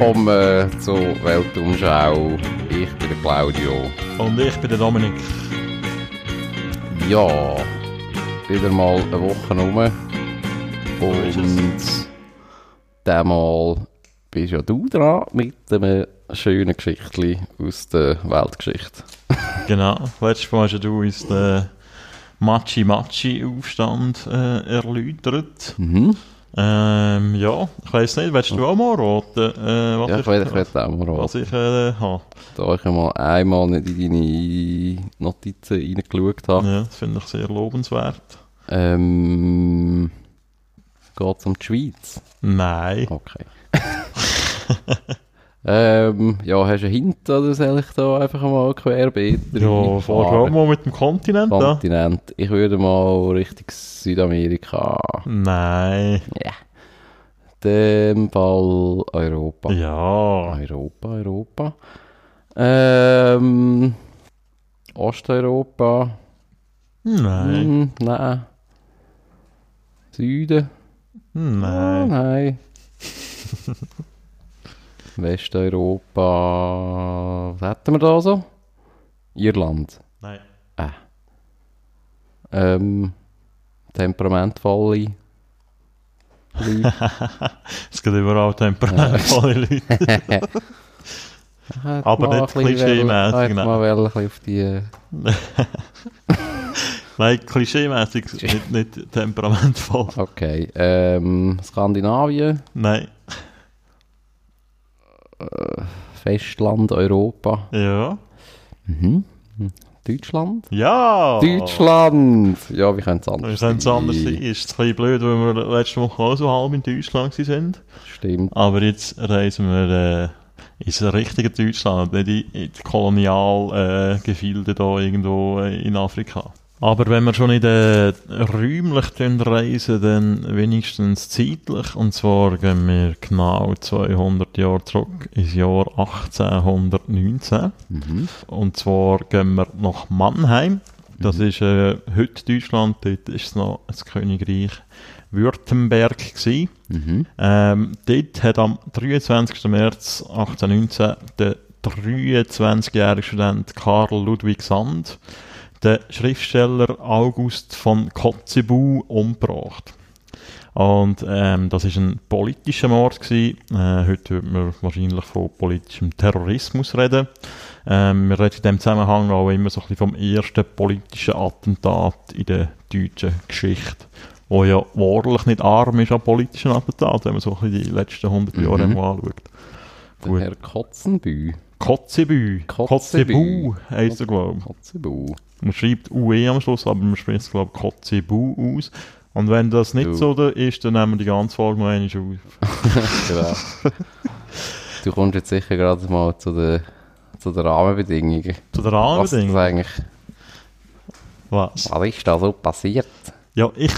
Willkommen äh, zur Weltumschau. Ich bin der Claudio. Und ich bin der Dominik. Ja, wieder mal eine Woche rum. Und diesmal bist ja du dran mit einem schönen Geschichtli aus der Weltgeschichte. Genau. Letztes Mal hast du uns den Machi-Machi-Aufstand äh, erläutert. Mhm. Ähm, ja, ich weiss nicht, willst du auch mal raten, äh, was Ja, ich will, ich will auch mal was raten. ich äh, habe? Da ich mal einmal nicht in deine Notizen reingeschaut habe. Ja, das finde ich sehr lobenswert. Ähm, geht es um die Schweiz? Nein. Okay. ähm, ja, hast du einen Hint oder soll ich da einfach mal querbeet Ja, fahr mal mit dem Kontinent. Kontinent. Ich würde mal Richtung Südamerika. Nein. Ja. Dem Fall Europa. Ja. Europa, Europa. Ähm, Osteuropa. Nein. Hm, nein. Süden. Nein. nein. Westeuropa. Was hätten wir da so? Irland. Nein. Ähm, temperamentvolle Leute. Es gibt überall temperamentvolle Leute. Aber nicht klischeemässig, nein. mal ein bisschen auf die... äh, Nein, klischeemäßig nicht, nicht temperamentvoll. Okay. Ähm, Skandinavien. Nein. Festland, Europa. Ja. Mhm. Deutschland? Ja! Deutschland! Ja, wie könnte es anders Wir können es anders sein. Ist ein bisschen blöd, weil wir letzte Woche auch so halb in Deutschland waren. Stimmt. Aber jetzt reisen wir äh, ins richtige Deutschland, nicht in, in die Kolonialgefilde äh, da irgendwo äh, in Afrika. Aber wenn wir schon nicht äh, räumlich reisen, dann wenigstens zeitlich. Und zwar gehen wir genau 200 Jahre zurück ins Jahr 1819. Mhm. Und zwar gehen wir nach Mannheim. Das ist äh, heute Deutschland, dort ist es noch das Königreich Württemberg gewesen. Mhm. Ähm, dort hat am 23. März 1819 der 23-jährige Student Karl Ludwig Sand den Schriftsteller August von Kotzebue umgebracht. Und ähm, das ist ein politischer Mord gewesen. Äh, heute würde man wahrscheinlich von politischem Terrorismus reden. Ähm, wir reden in dem Zusammenhang auch immer so ein bisschen vom ersten politischen Attentat in der deutschen Geschichte, wo ja wahrlich nicht arm ist an politischen Attentaten, wenn man so ein bisschen die letzten 100 Jahre Mhm. mal anschaut. Der. Herr Kotzenbü. Kotzebue. Kotzebue heisst er, glaube ich. Kotzebu. Man schreibt UE am Schluss, aber man spricht es, glaube ich, Kotzebue aus. Und wenn das nicht Du. so da ist, dann nehmen wir die ganze Folge noch einmal auf. genau. du kommst jetzt sicher gerade mal zu den, zu den Rahmenbedingungen. Zu der Was, das Rahmenbedingung. eigentlich, Was? was ist da so passiert? Ja, ich,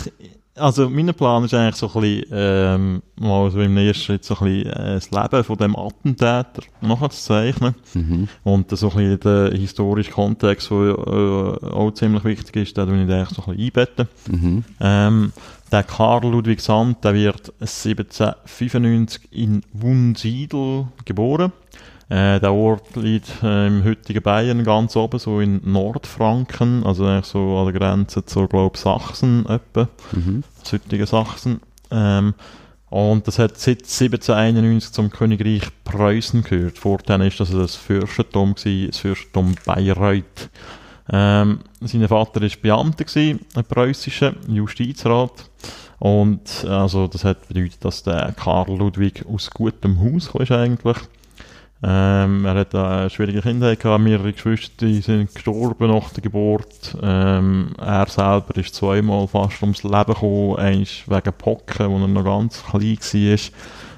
also mein Plan ist eigentlich so ein bisschen, ähm, mal so im ersten Schritt so ein bisschen äh, das Leben von dem Attentäter nachzuzeichnen. Mhm. Und so ein bisschen den historischen Kontext, der äh, auch ziemlich wichtig ist, den will ich eigentlich so ein bisschen einbetten. Mhm. Ähm, der Karl Ludwig Sand, der wird 1795 in Wunsiedel geboren. Äh, der Ort liegt äh, im heutigen Bayern ganz oben, so in Nordfranken, also eigentlich so an der Grenze zur, glaube Sachsen etwa, Mhm. das heutige Sachsen. Ähm, und das hat seit 1791 zum Königreich Preußen gehört. Vorher ist das das Fürstentum, gewesen, das Fürstentum Bayreuth. Ähm, sein Vater war Beamter, gewesen, ein preußischer Justizrat. Und also, das hat bedeutet, dass der Karl Ludwig aus gutem Haus kam, eigentlich. Ähm, er hat eine schwierige Kindheit gehabt, mehrere Geschwister die sind gestorben nach der Geburt. Ähm, er selber ist zweimal fast ums Leben gekommen, eins wegen Pocken, wo er noch ganz klein war.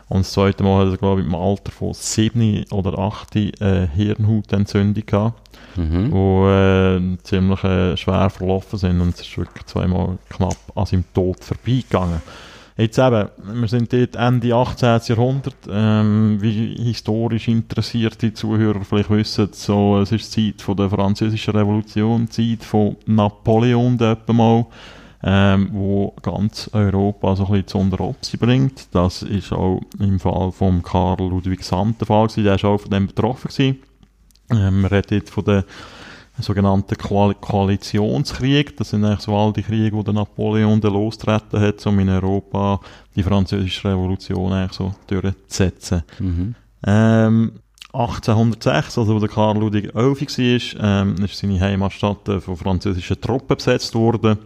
Und das zweite Mal hat er, glaube ich, im Alter von sieben oder acht eine Hirnhautentzündung gehabt Mhm. wo äh, ziemlich äh, schwer verlaufen sind und es ist wirklich zweimal knapp an seinem Tod vorbeigegangen. Jetzt eben, wir sind dort Ende 18. Jahrhundert, ähm, wie historisch interessierte Zuhörer vielleicht wissen, so, es ist die Zeit von der französischen Revolution, die Zeit von Napoleon, mal ähm, wo ganz Europa so ein bisschen zu unter Opsi bringt. Das ist auch im Fall von Karl Ludwig Sand der Fall gewesen, der ist auch von dem betroffen. Ähm, man redet von der sogenannten Koal Koalitionskrieg. Das sind eigentlich so all die Kriege, die der Napoleon dann losgetreten hat, um in Europa die französische Revolution eigentlich so durchzusetzen. Mhm. Ähm, 1806, also wo der Karl Ludwig 11 war, ähm, ist seine Heimatstadt äh, von französischen Truppen besetzt worden.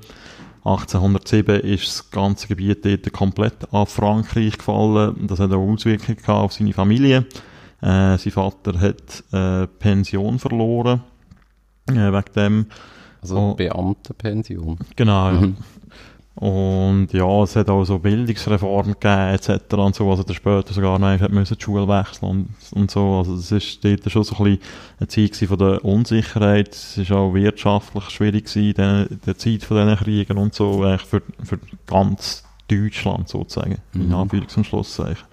1807 ist das ganze Gebiet dort komplett an Frankreich gefallen. Das hat auch Auswirkungen gehabt auf seine Familie. Äh, sein Vater hat äh, Pension verloren. Äh, wegen dem. Also Oh. Beamtenpension. Genau, ja. Mhm. Und ja, es hat auch so Bildungsreformen gegeben, etc. und so, also der später sogar noch hat müssen die Schule wechseln und, und so. Also es ist dort schon so ein bisschen eine Zeit von der Unsicherheit. Es ist auch wirtschaftlich schwierig gewesen, in der Zeit von diesen Kriegen und so, eigentlich für, für ganz Deutschland sozusagen, in Mhm. Anführungs- und Schlusszeichen.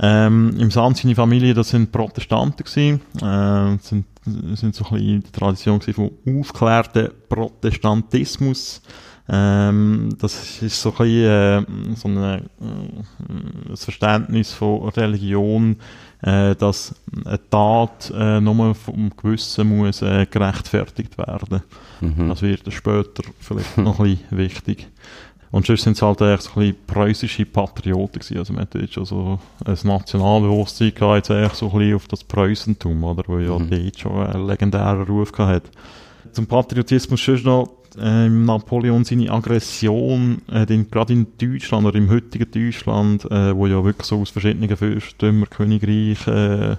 Ähm, Im Sand seine Familie, das sind Protestanten gewesen, äh, sind, sind so ein bisschen die Tradition gewesen vom aufklärten Protestantismus. Ähm, das ist so ein bisschen, äh, so eine, äh, das Verständnis von Religion, äh, dass eine Tat äh, nur vom Gewissen muss äh, gerechtfertigt werden. Mhm. Das wird später vielleicht noch ein bisschen wichtig. Und sonst sind es halt echt so ein bisschen preußische Patrioten gewesen. Also man hat jetzt schon so ein Nationalbewusstsein gehabt, jetzt eigentlich so ein bisschen auf das Preußentum, oder? Wo ja Mhm. dort schon einen legendären Ruf gehabt hat. Zum Patriotismus sonst noch, äh, Napoleon seine Aggression, äh, den, gerade in Deutschland oder im heutigen Deutschland, äh, wo ja wirklich so aus verschiedenen Fürstentümer, Königreich, äh,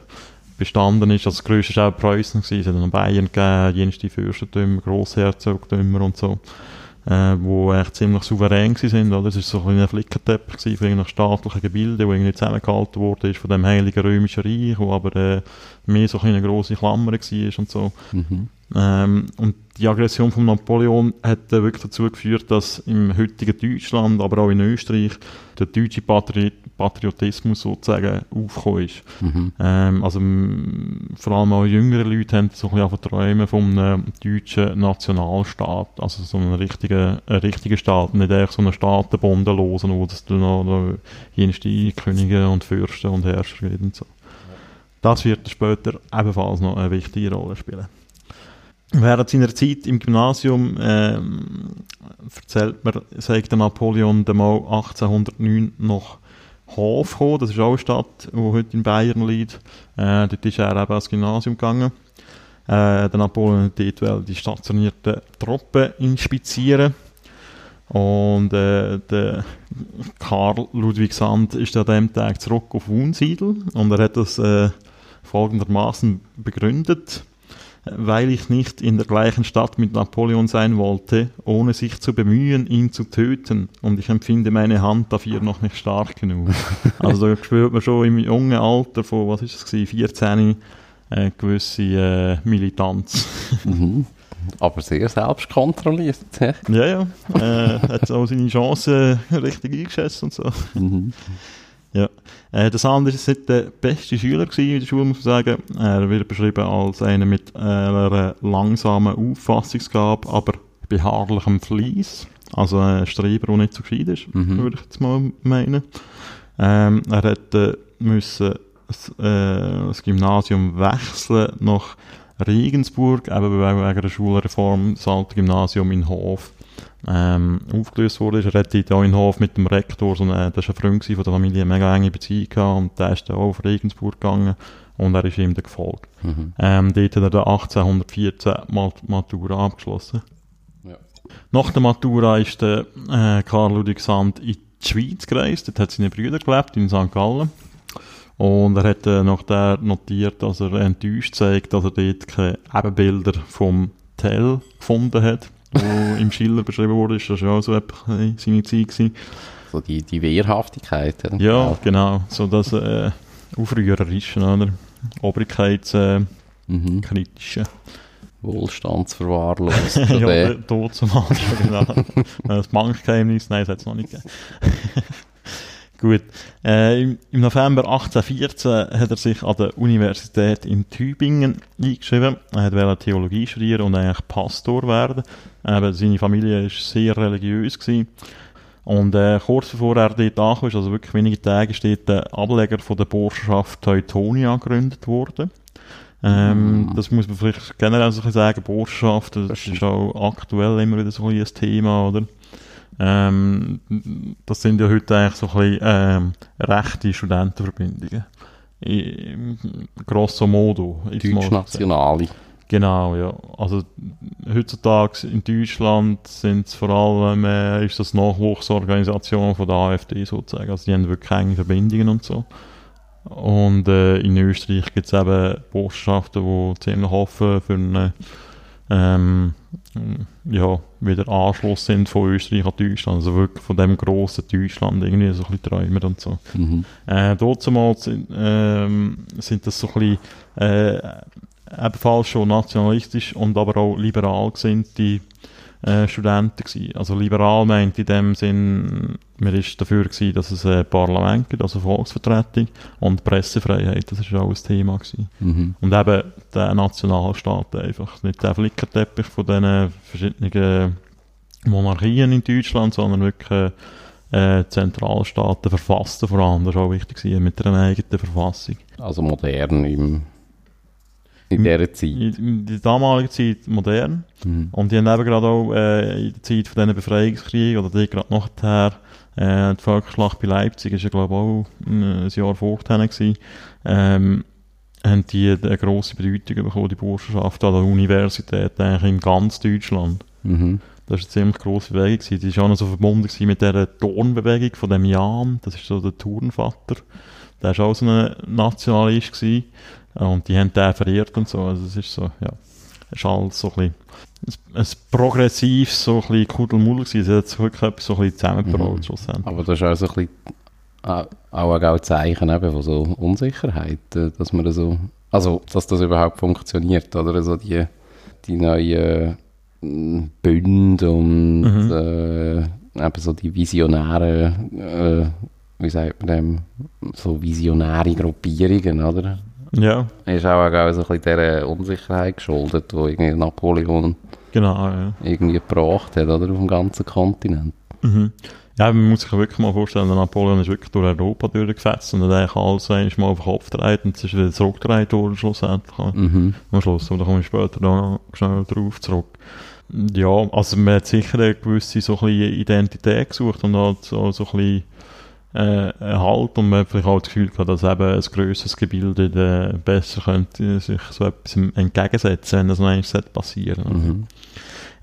bestanden ist. Also das grösste war auch Preußen gewesen. Es hat dann Bayern gegeben, jenste Fürstentümer, Grossherzogtümer und so. Äh, wo echt ziemlich souverän sind, oder? Es ist so ein Flickenteppich gewesen von irgendeinem staatlichen Gebilde, wo irgendwie zusammengehalten wurde ist von dem Heiligen Römischen Reich, wo aber äh, mehr so eine grosse Klammer war und so. Mhm. Ähm, und die Aggression von Napoleon hat äh, wirklich dazu geführt, dass im heutigen Deutschland, aber auch in Österreich, der deutsche Patri Patriotismus sozusagen aufgekommen ist. Mhm. Ähm, also vor allem auch jüngere Leute haben so ein bisschen träumen von einem deutschen Nationalstaat, also so einen richtigen, einen richtigen Staat, nicht echt so einen Staatenbundenlosen, wo das dann noch, noch jenste Könige und Fürsten und Herrscher gibt und so. Das wird später ebenfalls noch eine wichtige Rolle spielen. Während seiner Zeit im Gymnasium ähm, erzählt man, sagt der Napoleon dann mal 1809 nach Hof gekommen. Das ist auch eine Stadt, die heute in Bayern liegt. Äh, dort ist er eben ans Gymnasium gegangen. Äh, der Napoleon hat dort wollte die stationierten Truppen inspizieren. Und äh, der Karl Ludwig Sand ist an dem Tag zurück auf Wunsiedel und er hat das äh, folgendermaßen begründet. Weil ich nicht in der gleichen Stadt mit Napoleon sein wollte, ohne sich zu bemühen, ihn zu töten. Und ich empfinde meine Hand dafür noch nicht stark genug. also da spürt man schon im jungen Alter von, was ist es gewesen, 14, äh, gewisse äh, Militanz. Mhm. Aber sehr selbstkontrolliert. hä? ja, ja. Äh, hat auch seine Chancen richtig eingeschätzt und so. Mhm. Äh, der Sand ist nicht der beste Schüler gewesen in der Schule, muss man sagen. Er wird beschrieben als einer mit äh, einer langsamen Auffassungsgabe, aber beharrlichem Fleiss. Also ein Streber, der nicht so gescheit ist, Mhm. würde ich jetzt mal meinen. Ähm, er hätte müssen das, äh, das Gymnasium wechseln nach Regensburg, eben wegen wegen der Schulreform, das alte Gymnasium in Hof ähm, aufgelöst wurde. Er hat dort auch in Hof mit dem Rektor, so eine, das war ein Freund von der Familie, eine mega enge Beziehung gehabt und der ist dann auch auf Regensburg gegangen und er ist ihm dann gefolgt. Mhm. Ähm, dort hat er dann 1814 Mat Matura abgeschlossen. Ja. Nach der Matura ist der äh, Karl Ludwig Sand in die Schweiz gereist. Dort hat seine Brüder gelebt, in St. Gallen. Und er hat äh, nach der notiert, dass er enttäuscht zeigt, dass er dort keine Ebenbilder vom Tell gefunden hat, wo im Schiller beschrieben wurde. Ist das ja auch so etwa seine Zeit gewesen. So die, die Wehrhaftigkeit. hä? Ja, genau. So das äh, Aufrührerische, oder? Obrigkeitskritische. Äh, Mhm. kritische. Wohlstandsverwahrlost. ja, Tod zum Anfang, genau. das Bankgeheimnis, nein, das hat es noch nicht gegeben. Gut. Äh, im, Im November 1814 hat er sich an der Universität in Tübingen eingeschrieben. Er wollte Theologie studieren und eigentlich Pastor werden. Eben, seine Familie war sehr religiös. Gewesen. Und äh, kurz bevor er dort ankam, also wirklich wenige Tage, ist dort der Ableger von der Burschenschaft Teutonia gegründet worden. Ähm, mm. Das muss man vielleicht generell so sagen, Burschenschaft, das, das ist auch aktuell immer wieder so ein Thema, oder? Ähm, das sind ja heute eigentlich so ein bisschen ähm, rechte Studentenverbindungen. Grosso modo. Deutschnationale. Genau, ja. Also heutzutage in Deutschland sind es vor allem äh, ist das Nachwuchsorganisation von der AfD sozusagen. Also die haben wirklich enge Verbindungen und so. Und äh, in Österreich gibt es eben Botschaften, die ziemlich offen für eine ähm, ja, wieder Anschluss sind von Österreich an Deutschland, also wirklich von dem grossen Deutschland irgendwie so ein bisschen träumen und so. Mhm. Äh, sind, ähm, sind das so ein bisschen äh, ebenfalls schon nationalistisch und aber auch liberal sind die äh, Studenten gewesen. Also liberal meint in dem Sinn, man ist dafür gewesen, dass es ein Parlament gibt, also Volksvertretung und Pressefreiheit, das ist auch ein Thema gewesen. Mhm. Und eben der Nationalstaat einfach, nicht der Flickerteppich von diesen verschiedenen Monarchien in Deutschland, sondern wirklich äh, Zentralstaaten verfassten vor allem, das war auch wichtig gewesen, mit einer eigenen Verfassung. Also modern im in dieser Zeit? In, der damaligen Zeit modern. Mhm. Und die haben eben gerade auch äh, in der Zeit von diesen Befreiungskriegen, oder die gerade nachher, äh, die Völkerschlacht bei Leipzig, ist ja glaube ich auch ein, Jahr vorher gewesen, ähm, haben die eine grosse Bedeutung bekommen, die Burschenschaft an der Universität, eigentlich in ganz Deutschland. Mhm. Das war eine ziemlich grosse Bewegung. Gewesen. Die war auch noch so verbunden mit dieser Turnbewegung von dem Jan, das ist so der Turnvater. Der war auch so ein Nationalist gewesen. Und die haben den verehrt und so. Also es ist so, ja, es ist alles so ein bisschen ein, ein progressives, so ein bisschen Kuddelmuddel gewesen. Es hat sich wirklich etwas so ein bisschen zusammengebraut, mhm. schlussendlich. Aber das ist auch so ein bisschen auch ein Zeichen eben von so Unsicherheit, äh, dass man so, also, dass das überhaupt funktioniert, oder? So die, die neuen Bünde und mhm. äh, eben so die visionären, äh, wie sagt man dem, so visionäre Gruppierungen, oder? Ja. Ist auch, auch so ein bisschen dieser Unsicherheit geschuldet, die irgendwie Napoleon genau, ja. irgendwie gebracht hat, oder? Auf dem ganzen Kontinent. Mhm. Ja, man muss sich wirklich mal vorstellen, der Napoleon ist wirklich durch Europa durchgefetzt und hat eigentlich alles eigentlich mal auf den Kopf gedreht und es ist wieder zurückgedreht worden schlussendlich. Mhm. Am Schluss, aber da komme ich später noch schnell drauf zurück. Ja, also man hat sicher eine gewisse so ein bisschen Identität gesucht und hat so, so ein bisschen äh, Halt und man hat vielleicht auch das Gefühl gehabt, dass eben ein grösseres Gebilde äh, besser könnte sich so etwas entgegensetzen, wenn das noch einmal passieren mhm.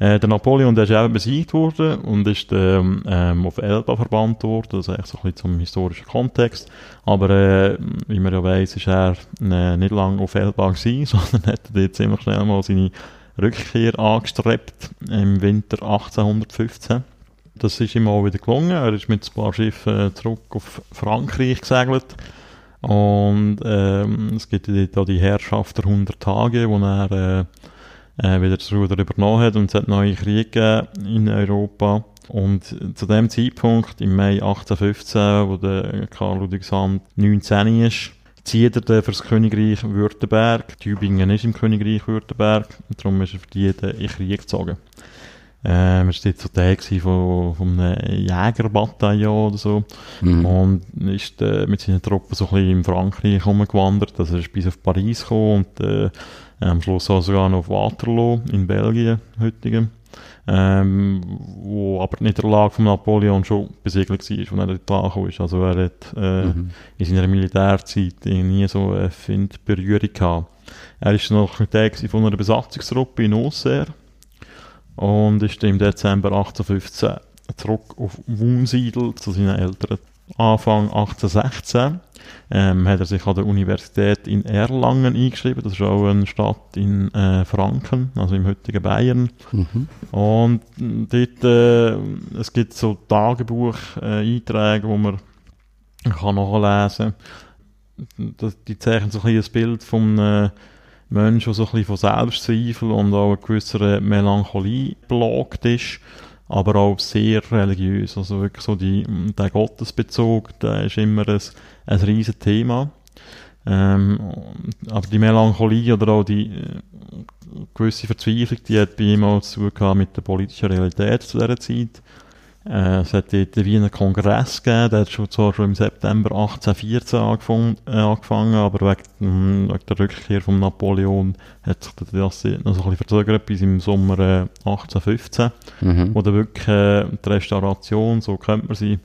äh, Der Napoleon der ist eben besiegt worden und ist ähm, ähm, auf Elba verbannt worden, das ist eigentlich so ein bisschen zum historischen Kontext, aber äh, wie man ja weiss, ist er äh, nicht lange auf Elba gewesen, sondern hat dort ziemlich schnell mal seine Rückkehr angestrebt im Winter 1815 das ist ihm auch wieder gelungen. Er ist mit ein paar Schiffen äh, zurück auf Frankreich gesegelt. Und ähm, es gibt auch die Herrschaft der 100 Tage, wo er äh, äh, wieder das Ruder übernommen hat und es hat neue Kriege in Europa. Und zu dem Zeitpunkt, im Mai 1815, wo der Karl Ludwigsand 19 ist, zieht er für das Königreich Württemberg. Tübingen ist im Königreich Württemberg und darum ist er für die in Krieg gezogen. Ähm, er war dort so Teil von, von einem Jägerbataillon oder so. Mhm. Und ist äh, mit seinen Truppen so ein bisschen in Frankreich rumgewandert. Also er ist bis auf Paris gekommen und äh, am Schluss auch sogar noch auf Waterloo in Belgien, heutigem. Ähm, wo aber die Niederlage von Napoleon schon besiegelt war, als er dort angekommen ist. Also er hat äh, mhm. in seiner Militärzeit nie so eine Berührung gehabt. Er war noch Teil von einer Besatzungstruppe in Auxerre und ist im Dezember 1815 zurück auf Wunsiedel zu seinen Eltern. Anfang 1816 ähm, hat er sich an der Universität in Erlangen eingeschrieben. Das ist auch eine Stadt in äh, Franken, also im heutigen Bayern. Mhm. Und dort, äh, es gibt so Tagebuch-Einträge, äh, wo man kann nachlesen kann. Die zeichnen so ein, ein Bild von äh, Mensch, der so ein bisschen von Selbstzweifel und auch einer gewissen Melancholie belagt ist. aber auch sehr religiös. Also wirklich so die, der Gottesbezug, der ist immer ein, ein riesen Thema. Ähm, aber die Melancholie oder auch die äh, gewisse Verzweiflung, die hat bei ihm auch zu tun mit der politischen Realität zu dieser Zeit. Äh, es hat dort wie einen Kongress gegeben, der hat schon, zwar schon im September 1814 angefangen, äh, angefangen aber wegen, wegen, der Rückkehr von Napoleon hat sich das noch so ein bisschen verzögert bis im Sommer äh, 1815, mhm. wo dann wirklich äh, die Restauration, so könnte man sie,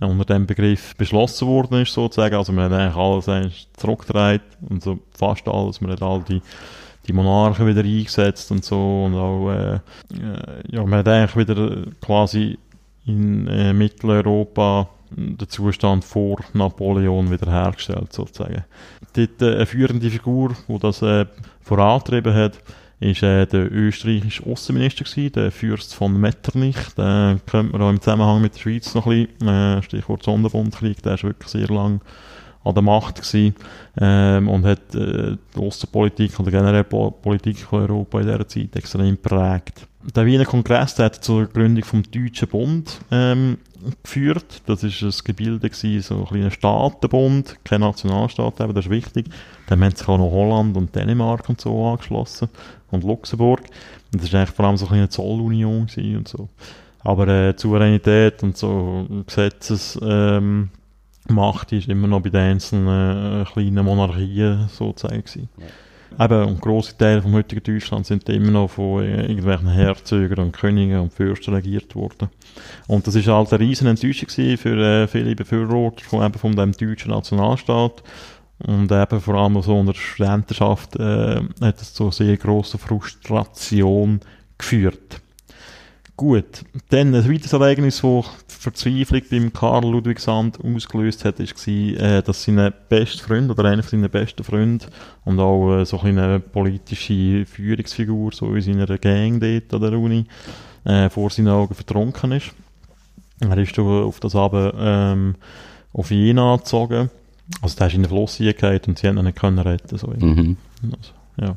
äh, unter dem Begriff beschlossen worden ist, sozusagen. Also man hat eigentlich alles eigentlich zurückgedreht und so fast alles, man hat all die die Monarchen wieder eingesetzt und so und auch äh, äh ja, man hat eigentlich wieder quasi in äh, Mitteleuropa den Zustand vor Napoleon wiederhergestellt, sozusagen. Dort äh, eine führende Figur, die das äh, vorantrieben hat, ist äh, der österreichische Außenminister gewesen, der Fürst von Metternich. Den kennt man auch im Zusammenhang mit der Schweiz noch ein bisschen. Äh, Stichwort Sonderbundkrieg, der ist wirklich sehr lang an der Macht gewesen, ähm, und hat äh, die Außenpolitik oder generell Politik von Europa in dieser Zeit extrem geprägt der Wiener Kongress der hat zur Gründung vom Deutschen Bund ähm, geführt. Das ist ein Gebilde gewesen, so ein kleiner Staatenbund, kein Nationalstaat, aber das ist wichtig. Dann haben sich auch noch Holland und Dänemark und so angeschlossen und Luxemburg. Und das ist eigentlich vor allem so eine Zollunion und so. Aber äh, Souveränität und so Gesetzes ähm, Macht ist immer noch bei den einzelnen äh, kleinen Monarchien sozusagen gewesen. Ja. Eben, und grosse Teile vom heutigen Deutschland sind immer noch von äh, irgendwelchen Herzögern und Königen und Fürsten regiert worden. Und das ist halt eine riesen Enttäuschung für äh, viele Befürworter von, eben von dem deutschen Nationalstaat. Und eben vor allem so unter der Studentenschaft äh, hat es zu sehr grosser Frustration geführt. Gut, dann ein weiteres Ereignis, das Verzweiflung beim Karl Ludwig Sand ausgelöst hat, war, äh, dass sein bester Freund oder einer seiner besten Freunde und auch äh, so eine politische Führungsfigur so in seiner Gang dort an der Uni äh, vor seinen Augen vertrunken ist. Er ist auf das Abend ähm, auf Jena gezogen. Also der ist in den Fluss hingegangen und sie haben ihn nicht können retten. So. Mhm. Also, ja.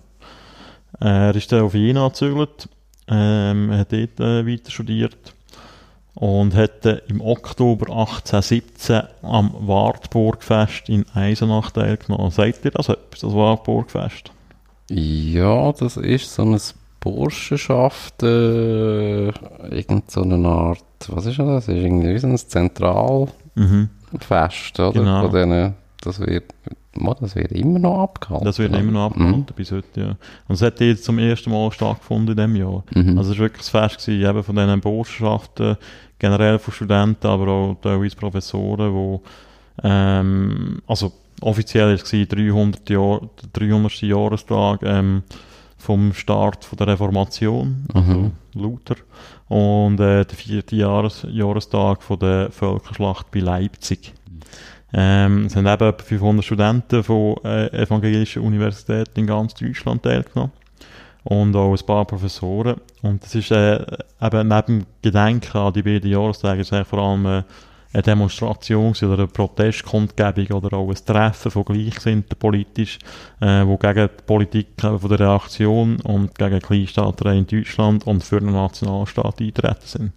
Er ist dann auf Jena gezögert ähm, er hat dort äh, weiter studiert und hat äh, im Oktober 1817 am Wartburgfest in Eisenach teilgenommen. Sagt ihr das etwas, das Wartburgfest? Ja, das ist so eine Burschenschaft, äh, irgend so eine Art, was ist das? Das ist irgendwie so ein Zentralfest, mhm. oder? Genau. Von denen, das wird das wird immer noch abgehalten. Das wird immer noch abgehalten mhm. bis heute, ja. Und es hat jetzt zum ersten Mal stattgefunden in diesem Jahr. Mhm. Also es war wirklich ein Fest gewesen, eben von diesen Botschaften, generell von Studenten, aber auch teilweise Professoren, wo ähm, also offiziell war es 300. Jahr, 300. Jahrestag ähm, vom Start von der Reformation, also mhm. Luther, und äh, der vierte Jahres Jahrestag von der Völkerschlacht bei Leipzig. Ähm, es haben eben etwa 500 Studenten von äh, evangelischen Universitäten in ganz Deutschland teilgenommen. Und auch ein paar Professoren. Und das ist äh, eben neben Gedenken an die beiden Jahrestage ist vor allem äh, eine Demonstration oder eine Protestkundgebung oder auch ein Treffen von Gleichgesinnten politisch, äh, wo gegen die Politik äh, von der Reaktion und gegen Kleinstaaterei in Deutschland und für einen Nationalstaat eintreten sind.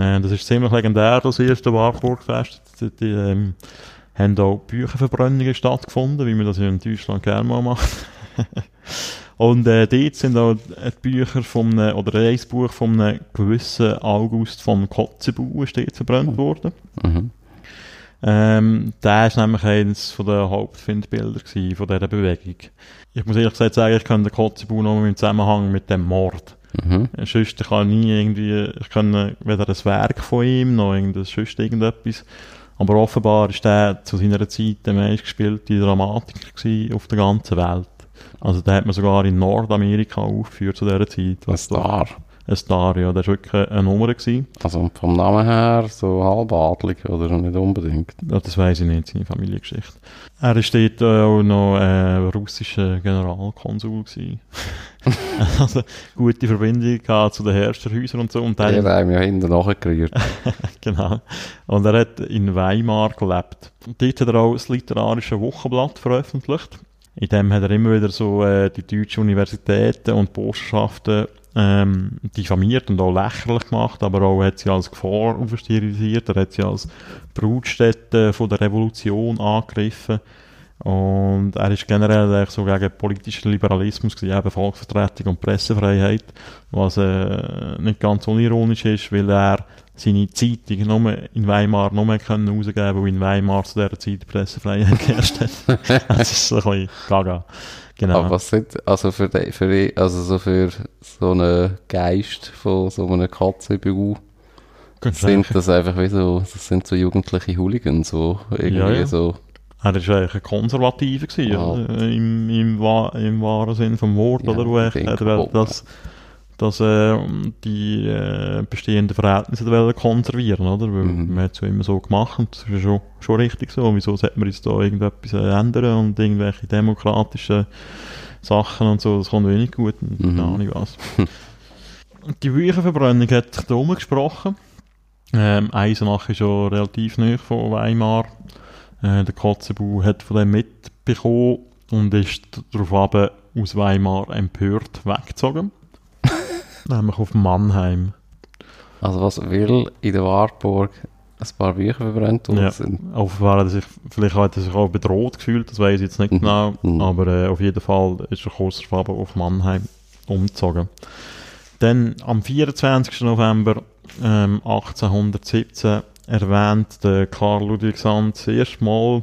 Äh, das ist ziemlich legendär, das erste Warburgfest. Die, die ähm, haben auch Bücherverbrennungen stattgefunden, wie man das in Deutschland gerne mal macht. Und äh, dort sind auch die Bücher von einem, oder ein Buch von einem gewissen August von Kotzebue steht verbrannt worden. Mhm. Ähm, der ist nämlich eines von den Hauptfindbilder von dieser Bewegung. Ich muss ehrlich gesagt sagen, ich kenne den Kotzebue noch im Zusammenhang mit dem Mord. Mhm. Sonst kann nie irgendwie, ich kann weder ein Werk von ihm, noch sonst irgendetwas. Aber offenbar ist der zu seiner Zeit der meistgespielte Dramatiker auf der ganzen Welt. Also der hat man sogar in Nordamerika aufgeführt zu dieser Zeit. Ein Star? Ein Star, ja. Der war wirklich eine Nummer. Gewesen. Also vom Namen her so halbadlig oder nicht unbedingt? Ja, das weiß ich nicht, seine Familiengeschichte. Er war dort auch noch äh, russischer Generalkonsul. also gute Verbindung zu den Herrscherhäusern und so. Und der hat ihm ja hinten nachgerührt. genau. Und er hat in Weimar gelebt. Und dort hat er auch das literarische Wochenblatt veröffentlicht in dem hat er immer wieder so äh, die deutschen Universitäten und Botschaften ähm, diffamiert und auch lächerlich gemacht, aber auch hat sie als Gefahr aufstilisiert, er hat sie als Brutstätte von der Revolution angegriffen. Und er ist generell so gegen politischen Liberalismus, gewesen, eben Volksvertretung und Pressefreiheit, was äh, nicht ganz unironisch ist, weil er seine Zeitung nur in Weimar nur mehr können rausgeben, weil in Weimar zu dieser Zeit Pressefreiheit geherrscht hat. das ist so ein bisschen gaga. Genau. Aber was sind, also für, die, für die, also so für so einen Geist von so einem KCBU, sind das einfach wie so, das sind so jugendliche Hooligans, so irgendwie Ja, ja. so, Er war eigentlich ein Konservativer gewesen, Ah. oder? im, im, im wahren Sinn vom Wort, Ja, oder? Wo er will, auch, dass, äh, die äh, bestehenden Verhältnisse konservieren, oder? Weil Mhm. man hat es ja immer so gemacht und das ist ja schon, schon richtig so. Wieso sollte man jetzt da irgendetwas äh, ändern und irgendwelche demokratischen Sachen und so, das kommt wenig gut und Mhm. keine Ahnung was. die Bücherverbrennung hat sich da rumgesprochen. Ähm, Eisenach ist schon relativ nahe von Weimar. Äh, der Kotzebue hat von dem mitbekommen und ist daraufhin aus Weimar empört weggezogen. Nämlich auf Mannheim. also was will in der Wartburg ein paar Bücher verbrannt worden Ja. sind. Offenbar hat er sich, vielleicht hat er sich auch bedroht gefühlt, das weiß ich jetzt nicht Mhm. genau. Mhm. Aber äh, auf jeden Fall ist er kurz darauf auf Mannheim umgezogen. Dann am 24. November ähm, 1817 erwähnt der Karl Ludwig Sand das erste Mal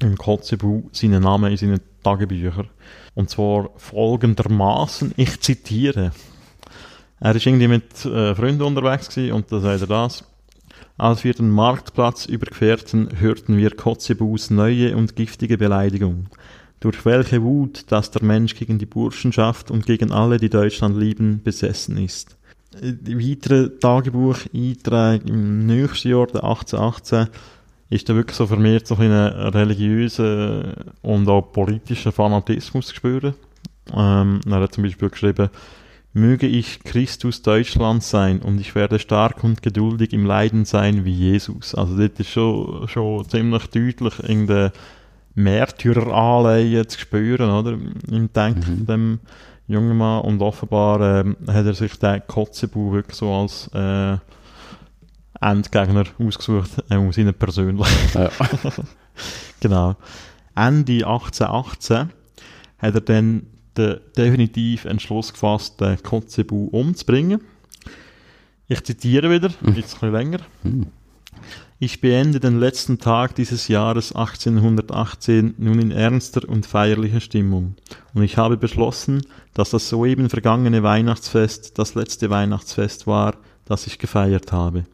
im Kotzebue seinen Namen in seinen Tagebüchern. Und zwar folgendermaßen, ich zitiere. Er ist irgendwie mit äh, Freunden unterwegs gewesen und da sagt er das. Als wir den Marktplatz überquerten, hörten wir Kotzebues neue und giftige Beleidigung. Durch welche Wut, dass der Mensch gegen die Burschenschaft und gegen alle, die Deutschland lieben, besessen ist. Äh, Weitere Tagebucheinträge im nächsten Jahr, der 1818, ist da wirklich so vermehrt so ein religiöser und auch politischer Fanatismus zu spüren. Ähm, er hat zum Beispiel geschrieben, Möge ich Christus Deutschland sein und ich werde stark und geduldig im Leiden sein wie Jesus. Also dort ist schon, schon ziemlich deutlich in der Märtyreranleihe zu spüren, oder? Im Denken Mhm. von dem jungen Mann. Und offenbar ähm, hat er sich den Kotzebue wirklich so als äh, Endgegner ausgesucht, äh, aus seinen persönlichen. Ja. Genau. Ende 1818 hat er dann den definitiv Entschluss gefasst, den Kotzebue umzubringen. Ich zitiere wieder, jetzt ein bisschen länger. Hm. Ich beende den letzten Tag dieses Jahres 1818 nun in ernster und feierlicher Stimmung. Und ich habe beschlossen, dass das soeben vergangene Weihnachtsfest das letzte Weihnachtsfest war, das ich gefeiert habe.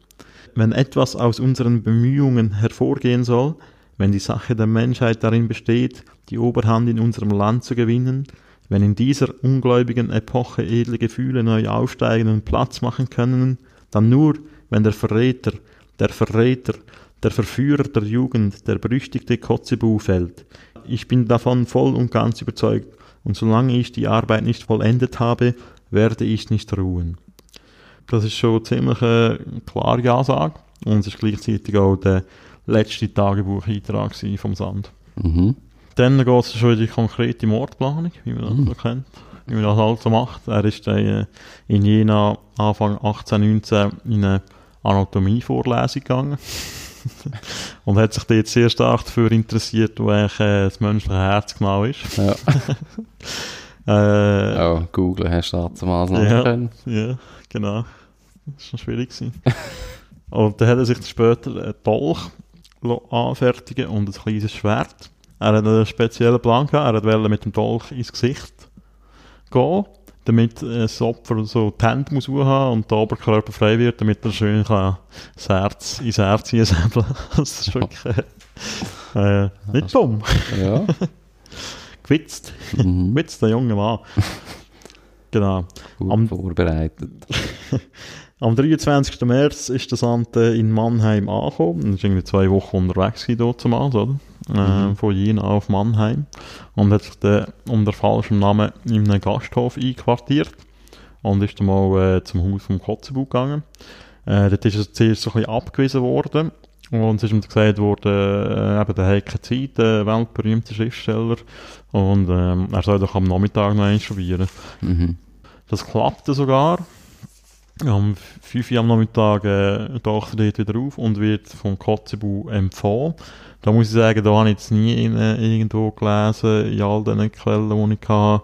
Wenn etwas aus unseren Bemühungen hervorgehen soll, wenn die Sache der Menschheit darin besteht, die Oberhand in unserem Land zu gewinnen, wenn in dieser ungläubigen Epoche edle Gefühle neu aufsteigen und Platz machen können, dann nur, wenn der Verräter, der Verräter, der Verführer der Jugend, der berüchtigte Kotzebue fällt. Ich bin davon voll und ganz überzeugt, und solange ich die Arbeit nicht vollendet habe, werde ich nicht ruhen. Das ist schon ziemlich eine klare Ansage und es ist gleichzeitig auch der letzte Tagebucheintrag vom Sand. Mhm. Dann geht es schon in die konkrete Mordplanung, wie man das so kennt, wie man das halt so macht. Er ist dann äh, in Jena Anfang 1819 in eine Anatomievorlesung gegangen und hat sich dort sehr stark dafür interessiert, wo eigentlich äh, das menschliche Herz genau ist. Ja. Äh, Oh, Google hast du damals noch Ja. können. Ja, genau. Das war schon schwierig. Gewesen. und dann hat er sich später einen Dolch anfertigen und ein kleines Schwert. Er hat einen speziellen Plan gehabt. Er wollte mit dem Dolch ins Gesicht gehen, damit das Opfer so die Hände muss haben und der Oberkörper frei wird, damit er schön kann das Herz ins Herz hinsäbeln Das ist wirklich äh, äh, nicht dumm. Ja. Gewitzt. Mhm. Gewitzt, der junge Mann. genau. Gut Am- vorbereitet. Am 23. März ist der Sante in Mannheim angekommen. Er war irgendwie zwei Wochen unterwegs dort zumal, oder? Äh, Mhm. von Jena auf Mannheim. Und hat sich dann unter falschem Namen in einem Gasthof einquartiert. Und ist dann mal äh, zum Haus vom Kotzebue gegangen. Äh, dort ist er zuerst so ein bisschen abgewiesen worden. Und es ist ihm gesagt worden, äh, eben, der hat keine Zeit, der weltberühmte Schriftsteller. Und ähm, er soll doch am Nachmittag noch eins probieren. Mhm. Das klappte sogar. Am 5 Uhr am Nachmittag äh, taucht er dort wieder auf und wird vom Kotzebue empfohlen. Da muss ich sagen, da habe ich jetzt nie in, äh, irgendwo gelesen, in all den Quellen, die ich hatte,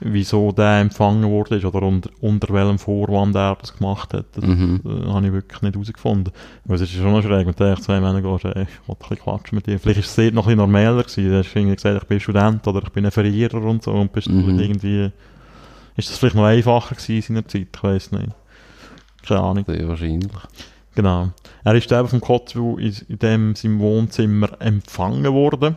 wieso der empfangen wurde oder unter, unter welchem Vorwand er das gemacht hat. Das Mhm. äh, habe ich wirklich nicht herausgefunden. Weil es ist schon noch schräg, wenn du echt zwei Männer gehst, ey, ich will ein bisschen quatschen mit dir. Vielleicht ist es noch ein bisschen normaler gewesen. Du hast irgendwie gesagt, ich bin Student oder ich bin ein Verlierer und so und bist Mhm. irgendwie... Ist das vielleicht noch einfacher gewesen in seiner Zeit? Ich weiß nicht. Keine Ahnung. Sehr wahrscheinlich. Genau. Er ist eben vom Kotzebue in, in dem seinem Wohnzimmer empfangen worden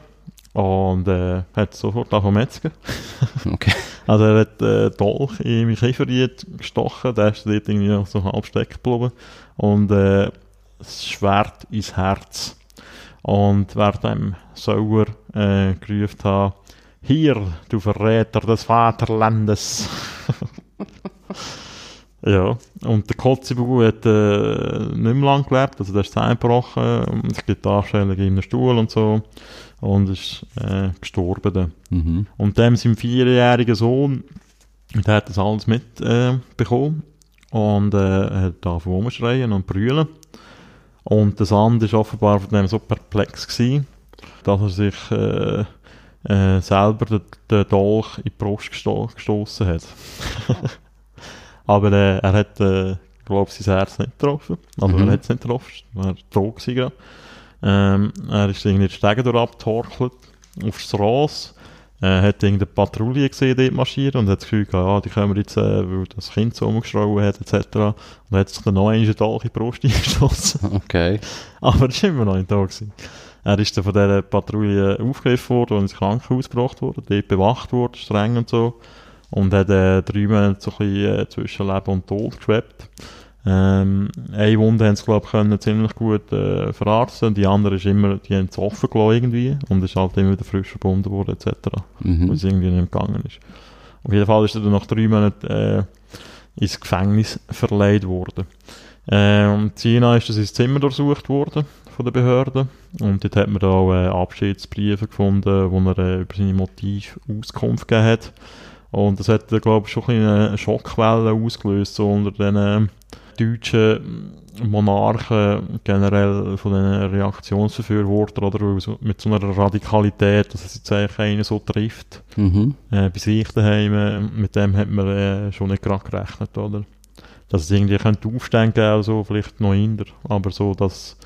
und äh, hat sofort angefangen zu metzgen. Okay. Also er hat äh, Dolch in mein Kieferried gestochen, der ist dort irgendwie noch so halb stecken geblieben und äh, das Schwert ins Herz. Und während dem Sauer äh, gerufen hat, hier, du Verräter des Vaterlandes. ja, und der Kotzebue hat äh, nicht mehr lang gelebt, also der ist zusammengebrochen, es gibt Darstellungen in einem Stuhl und so und ist äh, gestorben dann. Mhm. Und dem sein vierjähriger Sohn, der hat das alles mitbekommen äh, und äh, hat da rumschreien und brüllen. Und der Sand ist offenbar von dem so perplex gewesen, dass er sich äh, äh, selber den, den Dolch in die Brust gesto gestoßen hat. Aber äh, er hat, äh, glaube ich, sein Herz nicht getroffen. Also Mhm. er hat es nicht getroffen, er war tot gewesen. Ähm, er ist irgendwie die Stege durch abgetorkelt, auf die Strasse. Äh, hat irgendeine Patrouille gesehen, dort marschieren und hat das Gefühl gehabt, ja, die kommen jetzt, äh, weil das Kind so umgeschrauen hat, etc. Und hat sich dann noch einmal Dolch in die Brust eingeschossen. Okay. Aber er war immer noch da. Gewesen. Er ist dann von dieser Patrouille aufgegriffen worden und ins Krankenhaus gebracht worden, dort bewacht worden, streng und so. Und hat äh, drei Monate so ein bisschen äh, zwischen Leben und Tod geschwebt. Ähm, eine Wunde haben sie, glaube ich, können ziemlich gut äh, verarzten. Die andere ist immer, die haben es offen gelassen irgendwie und ist halt immer wieder frisch verbunden worden, etc. Weil Mhm. es irgendwie nicht gegangen ist. Auf jeden Fall ist er dann nach drei Monaten äh, ins Gefängnis verleiht worden. Äh, China ist das ins Zimmer durchsucht worden von den Behörden und dort hat man auch äh, Abschiedsbriefe gefunden, wo er äh, über seine Motive Auskunft gegeben hat. Und das hat, glaube ich, schon ein eine Schockwelle ausgelöst, so unter den deutschen Monarchen, generell von den Reaktionsverfürwortern, oder mit so einer Radikalität, dass es jetzt eigentlich einen so trifft, Mhm. äh, bei sich daheim, äh, mit dem hat man äh, schon nicht gerade gerechnet, oder? Dass es irgendwie könnte Aufstände geben, oder so, vielleicht noch hinder, aber so, dass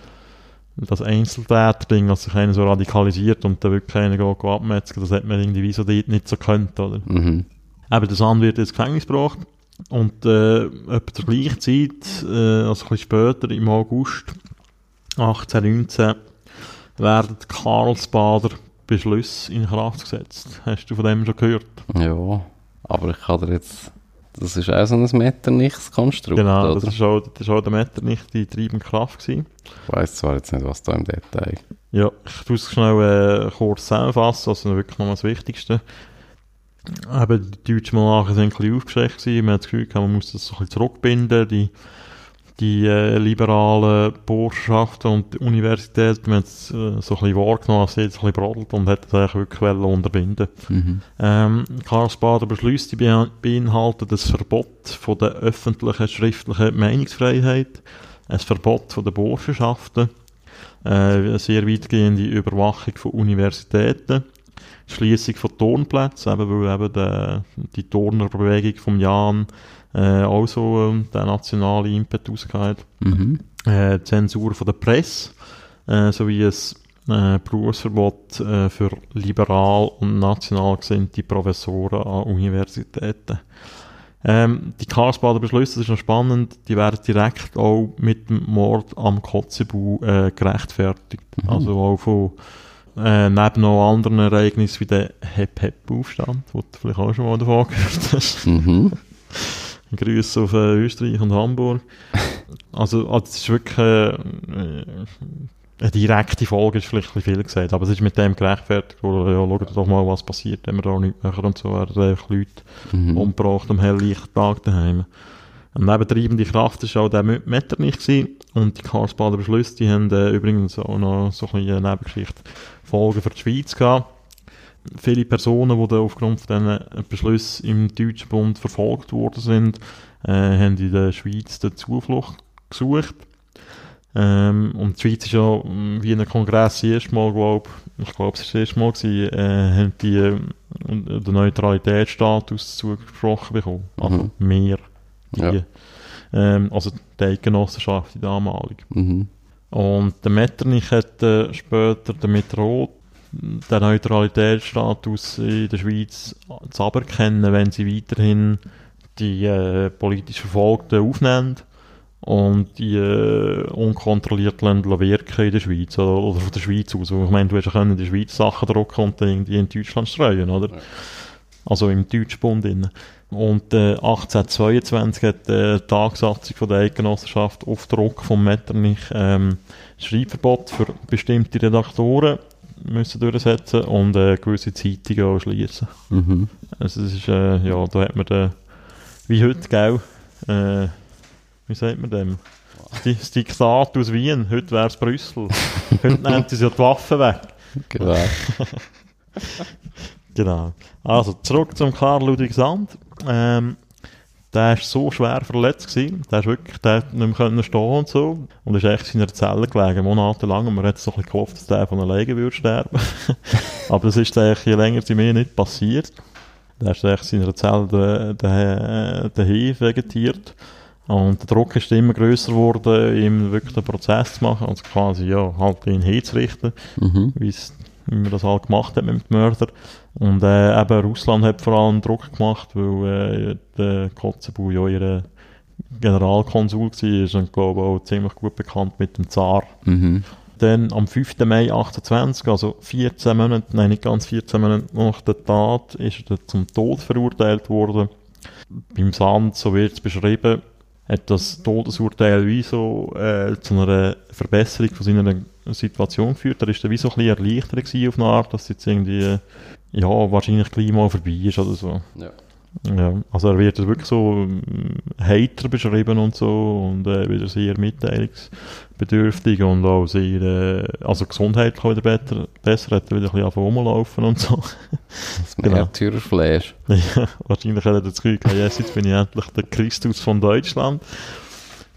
das Einzeltäter-Ding, dass sich einer so radikalisiert und dann wirklich einer abmetzen, das hat man irgendwie so dort nicht so gekannt, oder? Mhm. Eben, der Sand wird ins Gefängnis gebracht. Und äh, etwa zur gleichen Zeit, äh, also ein bisschen später, im August 1819, werden die Karlsbader Beschlüsse in Kraft gesetzt. Hast du von dem schon gehört? Ja, aber ich kann dir jetzt... Das ist auch so ein Metternichs-Konstrukt, genau, das ist auch, das ist auch der Metternich die treibende Kraft gewesen. Ich weiss zwar jetzt nicht, was da im Detail... Ja, ich tue es schnell äh, kurz zusammenfassen, also wirklich nochmal das Wichtigste. Eben, die deutschen Monarchen sind ein bisschen aufgeschreckt gewesen. Man hat das Gefühl, man muss das so ein bisschen zurückbinden. Die, die äh, liberalen Burschenschaften und die Universitäten, man hat es äh, so ein bisschen wahrgenommen, als sie jetzt ein bisschen brodelt und hat das eigentlich wirklich unterbinden Mhm. ähm, Karlsbader Beschlüsse die bein- beinhalten das Verbot von der öffentlichen schriftlichen Meinungsfreiheit, ein Verbot von der Burschenschaften, äh, eine sehr weitgehende Überwachung von Universitäten, Schließung von Turnplätzen, eben weil eben der, die Turnerbewegung vom Jan äh, auch so ähm, den nationalen Impetus hatte Mhm. äh, Zensur von der Presse äh, sowie ein äh, Berufsverbot äh, für liberal und national gesinnte Professoren an Universitäten. Ähm, die Karlsbader Beschlüsse, das ist noch spannend, die werden direkt auch mit dem Mord am Kotzebue äh, gerechtfertigt. Mhm. Also auch von äh, neben noch anderen Ereignissen wie der Hep-Hep-Aufstand, wo du vielleicht auch schon mal davon gehört hast. Mhm. Grüße auf äh, Österreich und Hamburg. Also, also es ist wirklich äh, eine direkte Folge, ist vielleicht ein viel gesagt, aber es ist mit dem gerechtfertigt worden, ja, schaut doch mal, was passiert, wenn wir da nichts machen und so werden einfach Leute Mhm. umgebracht am helllichten Tag daheim. Eine nebentreibende Kraft war auch der Metternich gewesen. Und die Karlsbader Beschlüsse, die haben äh, übrigens auch noch so ein bisschen Nebengeschichte Folgen für die Schweiz gehabt. Viele Personen, die aufgrund von diesen Beschlüssen im Deutschen Bund verfolgt worden sind, äh, haben in der Schweiz die Zuflucht gesucht. Ähm, und die Schweiz ist ja mm, wie in einem Kongress das erste Mal, glaube ich, glaube es war das erste Mal, gewesen, äh, haben die äh, den Neutralitätsstatus zugesprochen bekommen. Also Mhm. mehr. Die, Ja. Ähm, also die Eidgenossenschaft, die damalige. Mhm. Und der Metternich hat äh, später damit droht, den Neutralitätsstatus in der Schweiz zu aberkennen, wenn sie weiterhin die äh, politisch Verfolgten aufnehmen und die äh, unkontrolliert wirken in der Schweiz oder, oder von der Schweiz aus. Ich meine, du hast ja können in der Schweiz Sachen drucken und dann irgendwie in Deutschland streuen, oder? Ja. Also im Deutschbund. Innen. Und äh, 1822 hat äh, die Tagsatzung von der Eidgenossenschaft auf Druck von Metternich ähm, Schreibverbot für bestimmte Redaktoren müssen durchsetzen und äh, gewisse Zeitungen auch schließen. Mhm. Also es ist, äh, ja, da hat man den, wie heute, gell, äh, wie sagt man dem? Das Diktat aus Wien, heute wäre es Brüssel. heute nimmt sie ja die Waffen weg. Genau. Genau. Also, zurück zum Karl Ludwig Sand. Ähm, der war so schwer verletzt. Gewesen. Der, ist wirklich, der hat nicht mehr stehen und so. Und ist echt in seiner Zelle gelegen, monatelang. Und man hat so ein bisschen gehofft, dass der von alleine würde sterben. Aber das ist eigentlich je länger je mehr nicht passiert. Der ist echt in seiner Zelle da- da- daheim vegetiert. Und der Druck ist immer grösser geworden, ihm wirklich den Prozess zu machen. Also quasi, ja, halt ihn hinzurichten Mhm. Wie man das halt gemacht hat mit dem Mörder. Und äh, eben Russland hat vor allem Druck gemacht, weil äh, der Kotzebue ja ihr Generalkonsul war und glaube auch ziemlich gut bekannt mit dem Zar. Mhm. Dann am 5. Mai 1820, also 14 Monate, nein nicht ganz 14 Monate nach der Tat, ist er zum Tod verurteilt worden. Beim Sand, so wird es beschrieben, hat das Todesurteil wie so äh, zu einer Verbesserung von seiner Situation geführt. Er ist dann wie so ein bisschen erleichtert auf eine Art, dass jetzt irgendwie, äh, ja, wahrscheinlich gleich mal vorbei ist oder so. Ja. Ja, also er wird wirklich so ähm, heiter beschrieben und so und äh, wieder sehr mitteilungsbedürftig und auch sehr, äh, also gesundheitlich auch wieder besser, besser hat er wieder ein bisschen rumlaufen und so. Das Genau. Märtyrerflash. ja, wahrscheinlich hat er das Gefühl gehabt, yes, jetzt bin ich endlich der Christus von Deutschland.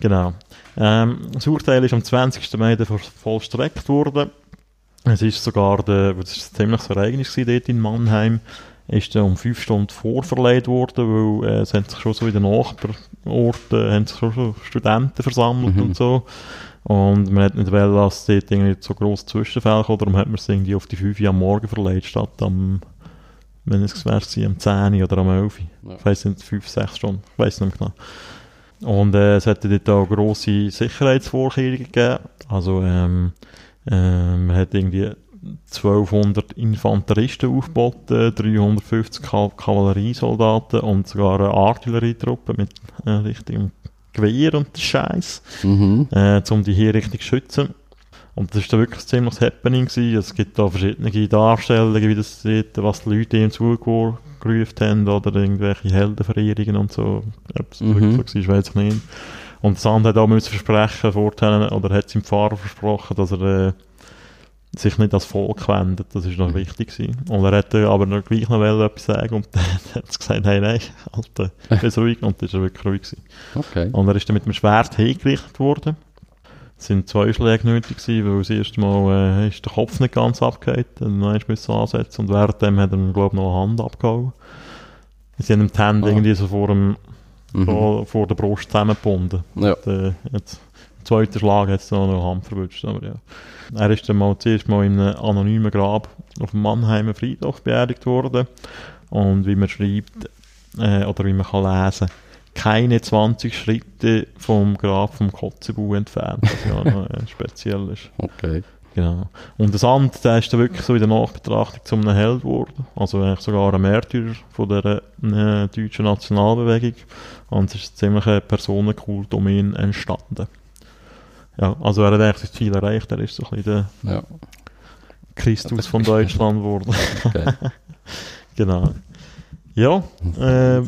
Genau. Ähm, das Urteil ist am 20. Mai vollstreckt worden. Es ist sogar, der, das ist ein ziemliches Ereignis dort in Mannheim, ist dann um fünf Stunden vorverleiht worden, weil äh, es haben sich schon so in den Nachbarorten haben sich schon so Studenten versammelt Mhm. und so. Und man hat nicht wollen, dass dort irgendwie so grosse Zwischenfälle kommen, darum hat man es irgendwie auf die 5 Uhr am Morgen verleiht, statt am, wenn es wäre, am 10 Uhr oder am 11 Uhr. Ja. Ich weiss nicht, 5, 6 Stunden, ich weiss nicht mehr genau. Und äh, es hat dort auch grosse Sicherheitsvorkehrungen gegeben. Also ähm, äh, man hat irgendwie 1200 Infanteristen aufgeboten, 350 Ka Kavalleriesoldaten und sogar eine Artillerietruppe mit äh, richtigem Gewehr und Scheiß, Mhm. äh, um die hier richtig zu schützen. Und das war dann wirklich ein ziemliches Happening. Gewesen. Es gibt da verschiedene Darstellungen, wie das sieht, was die Leute ihm zugerufen haben oder irgendwelche Heldenverehrungen und so. Ob es Mhm. wirklich so war, weiß ich nicht. Und Sand hat auch müssen versprechen, vorher, oder hat seinem Fahrer versprochen, dass er äh, sich nicht als Volk wendet. Das ist noch wichtig gewesen. Und er hätte aber noch gleich noch etwas sagen und dann hat er gesagt, hey, nein, Alter, bist ruhig. Und das war wirklich ruhig gewesen. Okay. Und er ist dann mit dem Schwert hingerichtet worden. Es sind zwei Schläge nötig gewesen, weil das erste Mal äh, ist der Kopf nicht ganz abgehakt, dann einmal müssen ansetzen und währenddem hat er, glaube ich, noch eine Hand abgehauen. Sie haben ihm die Hände Ah. irgendwie so vor, dem, Mhm. so vor der Brust zusammengebunden. Ja. Und, äh, jetzt, zweiten Schlag hat es noch eine Hand verwünscht, aber ja. Er ist dann mal zuerst mal in einem anonymen Grab auf dem Mannheimer Friedhof beerdigt worden. Und wie man schreibt, äh, oder wie man kann lesen, keine 20 Schritte vom Grab vom Kotzebue entfernt, was ja noch äh, speziell ist. Okay. Genau. Und der Sand, der ist dann wirklich so in der Nachbetrachtung zu einem Held geworden. Also eigentlich sogar ein Märtyrer von der äh, deutschen Nationalbewegung. Und es ist ein ziemlicher Personenkult um ihn entstanden. Ja, also er hat eigentlich sein Ziel erreicht. Er ist so ein bisschen der Ja. Christus von Deutschland geworden. Okay. genau. Ja, äh,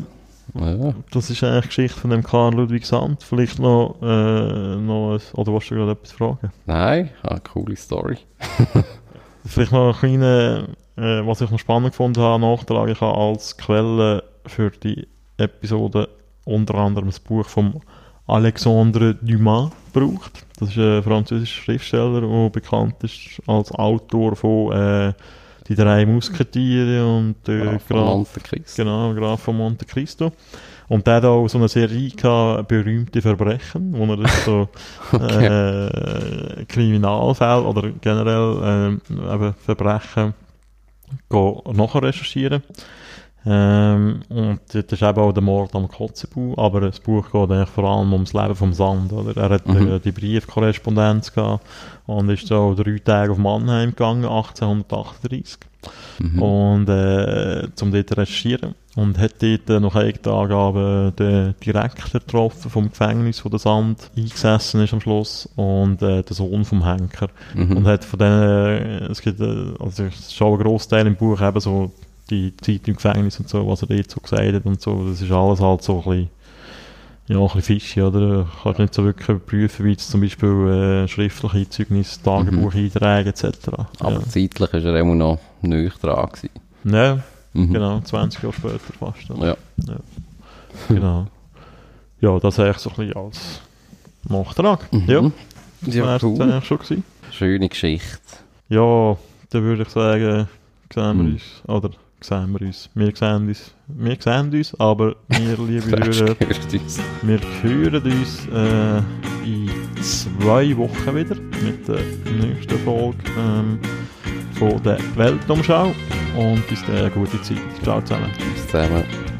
Ja. Das ist eigentlich die Geschichte von dem Karl Ludwig Sand. Vielleicht noch, äh, noch ein, oder willst du gerade etwas fragen? Nein, ah, coole Story. Vielleicht noch ein kleiner, äh, was ich noch spannend gefunden habe, nachtragen. Ich habe als Quelle für die Episode unter anderem das Buch von Alexandre Dumas gebraucht. Das ist ein französischer Schriftsteller, der bekannt ist als Autor von äh, Die drei Musketiere und äh, Graf von Graf, Monte Cristo. genau, Graf von Monte Cristo. Und der hat auch so eine Serie gehabt, berühmte Verbrechen, wo er das so Okay. äh, Kriminalfälle oder generell äh, Verbrechen nachher recherchieren. Ähm, und das ist eben auch der Mord am Kotzebue, aber das Buch geht eigentlich vor allem ums Leben vom Sand. Oder? Er hat Mhm. äh, die Briefkorrespondenz gehabt und ist so drei Tage auf Mannheim gegangen, 1838 Mhm. und äh, zum dort zu recherchieren. Und hat dort äh, nach einigen Tagen den Direktor getroffen vom Gefängnis, wo der Sand eingesessen ist am Schluss und äh, den Sohn vom Henker. Mhm. Und hat von denen, es gibt, äh, also schon ein Großteil im Buch eben so die Zeit im Gefängnis und so, was er dort so gesagt hat und so, das ist alles halt so ein bisschen, ja, ein bisschen fishy, oder? Kannst nicht so wirklich überprüfen, wie zum Beispiel äh, schriftliche Zeugnis, Tagebuch einträge etc. Aber ja. zeitlich war er immer noch neu dran. Gewesen. ja, Mhm. genau, 20 Jahre später fast. oder? Ja. Genau. Ja, das eigentlich so ein bisschen als Nachtrag. Mhm. Ja, das Ja, cool. eigentlich schon gewesen. Schöne Geschichte. Ja, dann würde ich sagen, sehen wir Mhm. uns, oder sehen wir uns, wir sehen uns, wir sehen uns, aber wir, liebe Hörer, wir hören uns äh, in zwei Wochen wieder mit der nächsten Folge ähm, von der Weltumschau und bis dahin eine gute Zeit. Ciao zusammen. Tschüss zusammen.